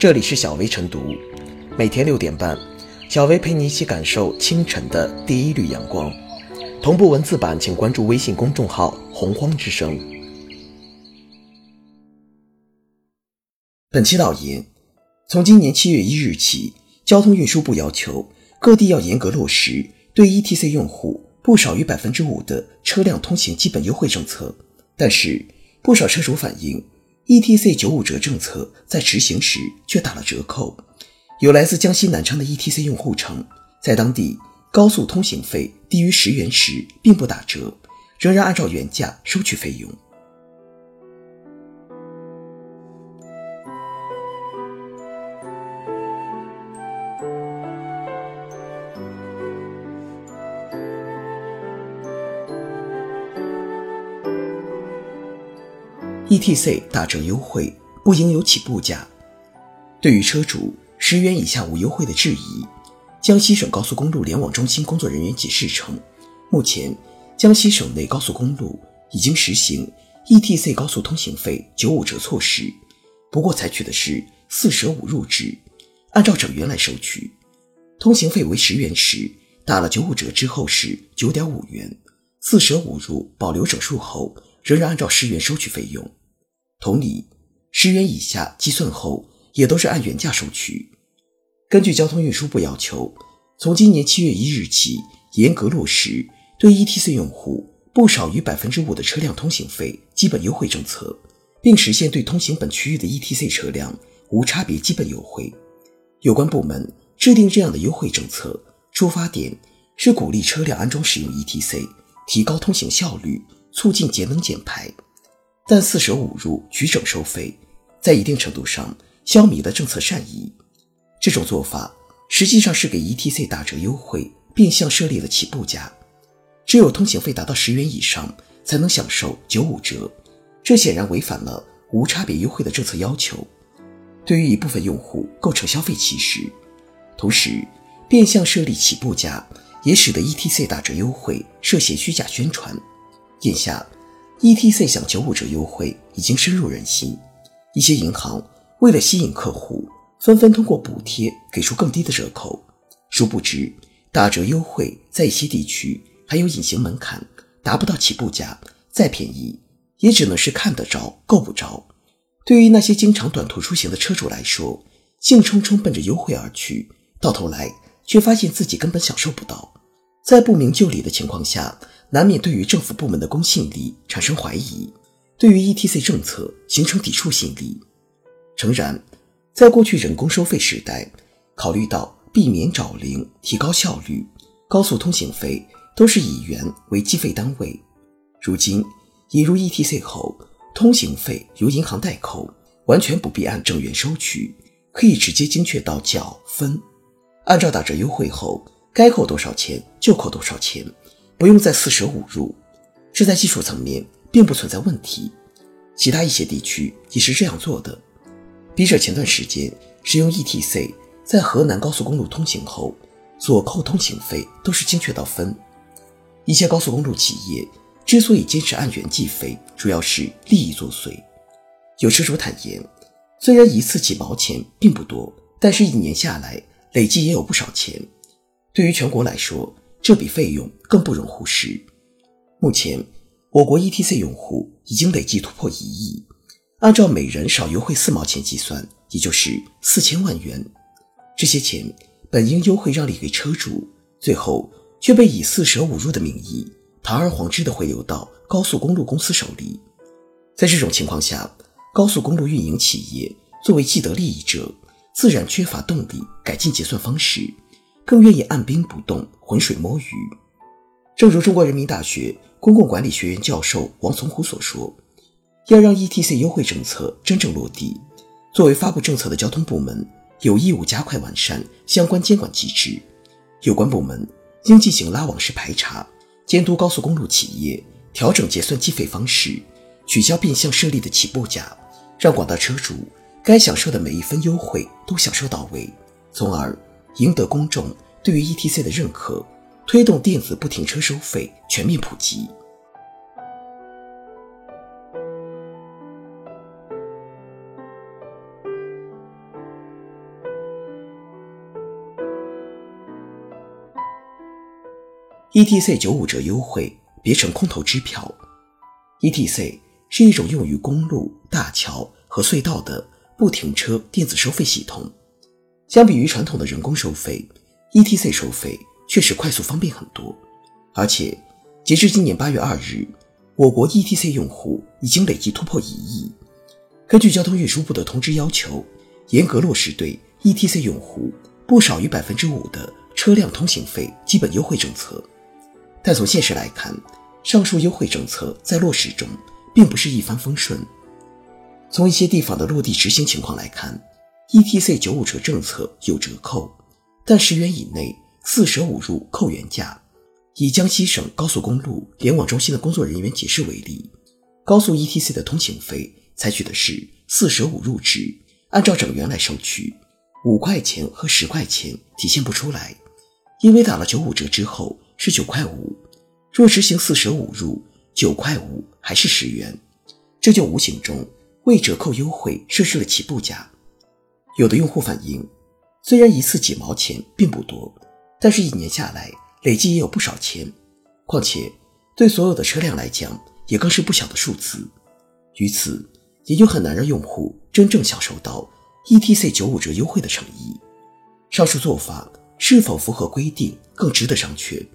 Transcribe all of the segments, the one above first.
这里是小薇晨读，每天六点半，小薇陪你一起感受清晨的第一缕阳光。同步文字版，请关注微信公众号“洪荒之声”。本期导言：从今年七月一日起，交通运输部要求各地要严格落实对 ETC 用户不少于百分之五的车辆通行基本优惠政策。但是，不少车主反映，ETC 九五折政策在执行时却打了折扣。有来自江西南昌的 ETC 用户称，在当地高速通行费低于十元时并不打折，仍然按照原价收取费用。ETC 打折优惠不应有起步价。对于车主十元以下无优惠的质疑，江西省高速公路联网中心工作人员解释称，目前江西省内高速公路已经实行 ETC 高速通行费九五折措施，不过采取的是四舍五入制，按照整元来收取。通行费为十元时，打了九五折之后是九点五元；四舍五入保留整数后，仍然按照十元收取费用。同理，十元以下计算后也都是按原价收取。根据交通运输部要求，从今年七月一日起，严格落实对 ETC 用户不少于百分之五的车辆通行费基本优惠政策，并实现对通行本区域的 ETC 车辆无差别基本优惠。有关部门制定这样的优惠政策，出发点是鼓励车辆安装使用 ETC，提高通行效率，促进节能减排。但四舍五入取整收费，在一定程度上消弭了政策善意。这种做法实际上是给 ETC 打折优惠，变相设立了起步价。只有通行费达到十元以上，才能享受九五折。这显然违反了无差别优惠的政策要求，对于一部分用户构成消费歧视。同时，变相设立起步价，也使得 ETC 打折优惠涉嫌虚假宣传。眼下。ETC 享九五折优惠已经深入人心，一些银行为了吸引客户，纷纷通过补贴给出更低的折扣。殊不知，打折优惠在一些地区还有隐形门槛，达不到起步价，再便宜也只能是看得着够不着。对于那些经常短途出行的车主来说，兴冲冲奔着优惠而去，到头来却发现自己根本享受不到。在不明就里的情况下。难免对于政府部门的公信力产生怀疑，对于 ETC 政策形成抵触心理。诚然，在过去人工收费时代，考虑到避免找零、提高效率，高速通行费都是以元为计费单位。如今引入 ETC 后，通行费由银行代扣，完全不必按正元收取，可以直接精确到角分，按照打折优惠后该扣多少钱就扣多少钱。不用再四舍五入，这在技术层面并不存在问题。其他一些地区也是这样做的。笔者前段时间使用 ETC 在河南高速公路通行后，所扣通行费都是精确到分。一些高速公路企业之所以坚持按元计费，主要是利益作祟。有车主坦言，虽然一次几毛钱并不多，但是一年下来累计也有不少钱。对于全国来说，这笔费用更不容忽视。目前，我国 ETC 用户已经累计突破一亿，按照每人少优惠四毛钱计算，也就是四千万元。这些钱本应优惠让利给车主，最后却被以四舍五入的名义，堂而皇之的回流到高速公路公司手里。在这种情况下，高速公路运营企业作为既得利益者，自然缺乏动力改进结算方式。更愿意按兵不动、浑水摸鱼。正如中国人民大学公共管理学院教授王从虎所说：“要让 ETC 优惠政策真正落地，作为发布政策的交通部门，有义务加快完善相关监管机制。有关部门应进行拉网式排查，监督高速公路企业调整结算计费方式，取消变相设立的起步价，让广大车主该享受的每一分优惠都享受到位，从而。”赢得公众对于 etc 的认可推动电子不停车收费全面普及。Etc 九五折优惠别成空头支票。Etc 是一种用于公路大桥和隧道的不停车电子收费系统。相比于传统的人工收费，ETC 收费确实快速方便很多。而且，截至今年八月二日，我国 ETC 用户已经累计突破一亿。根据交通运输部的通知要求，严格落实对 ETC 用户不少于百分之五的车辆通行费基本优惠政策。但从现实来看，上述优惠政策在落实中并不是一帆风顺。从一些地方的落地执行情况来看，ETC 九五折政策有折扣，但十元以内四舍五入扣原价。以江西省高速公路联网中心的工作人员解释为例，高速 ETC 的通行费采取的是四舍五入制，按照整元来收取，五块钱和十块钱体现不出来，因为打了九五折之后是九块五，若执行四舍五入，九块五还是十元，这就无形中为折扣优惠设置了起步价。有的用户反映，虽然一次几毛钱并不多，但是一年下来。累计也有不少钱，况且对所有的车辆来讲，也更是不小的数字。于此，也就很难让用户真正享受到 ETC 九五折优惠的诚意。上述做法是否符合规定，更值得商榷。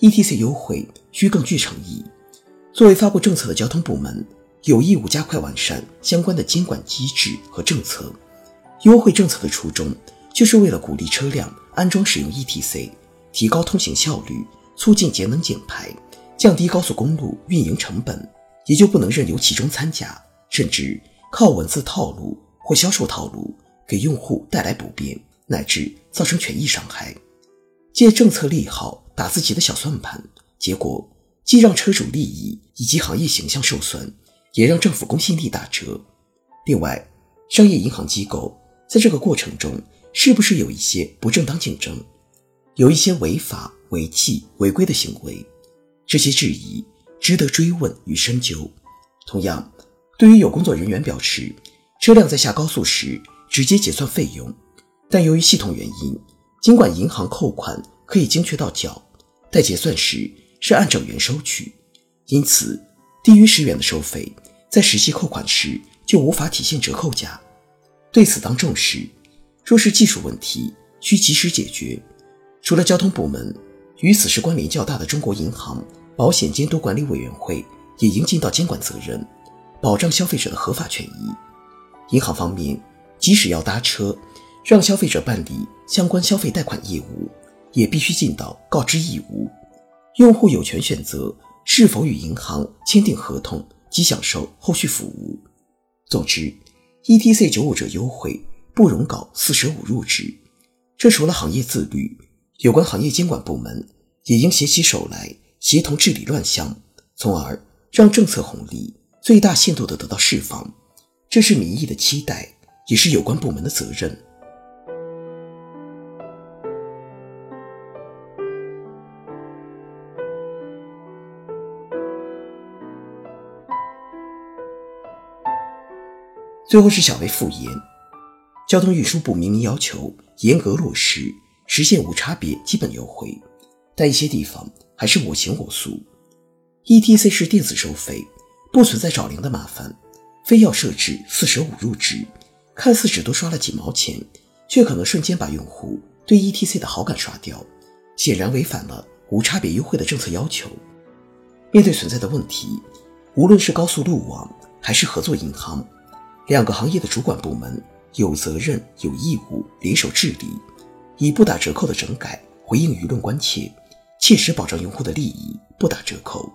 ETC 优惠需更具诚意。作为发布政策的交通部门，有义务加快完善相关的监管机制和政策。优惠政策的初衷，就是为了鼓励车辆安装使用 ETC。提高通行效率，促进节能减排，降低高速公路运营成本，也就不能任由其中掺假，甚至靠文字套路或销售套路给用户带来不便，乃至造成权益伤害。借政策利好打自己的小算盘，结果既让车主利益以及行业形象受损，也让政府公信力打折。另外，商业银行机构在这个过程中是不是有一些不正当竞争？有一些违法、违纪、违规的行为，这些质疑值得追问与深究。同样，对于有工作人员表示，车辆在下高速时直接结算费用，但由于系统原因，尽管银行扣款可以精确到缴，但结算时是按整元收取，因此低于十元的收费，在实际扣款时就无法体现折扣价。对此当重视，若是技术问题，需及时解决。除了交通部门，与此事关联较大的中国银行保险监督管理委员会也应尽到监管责任，保障消费者的合法权益。银行方面，即使要搭车，让消费者办理相关消费贷款业务，也必须尽到告知义务。用户有权选择是否与银行签订合同及享受后续服务。总之，ETC 九五折优惠不容搞四舍五入制，这除了行业自律。有关行业监管部门也应携起手来，协同治理乱象，从而让政策红利最大限度地得到释放。这是民意的期待，也是有关部门的责任。最后是小微复言，交通运输部明明要求严格落实。实现无差别基本优惠，但一些地方还是我行我素。ETC 是电子收费，不存在找零的麻烦，非要设置四舍五入制，看似只多刷了几毛钱，却可能瞬间把用户对 ETC 的好感刷掉，显然违反了无差别优惠的政策要求。面对存在的问题，无论是高速路网还是合作银行，两个行业的主管部门有责任有义务联手治理。以不打折扣的整改回应舆论关切，切实保障用户的利益，不打折扣。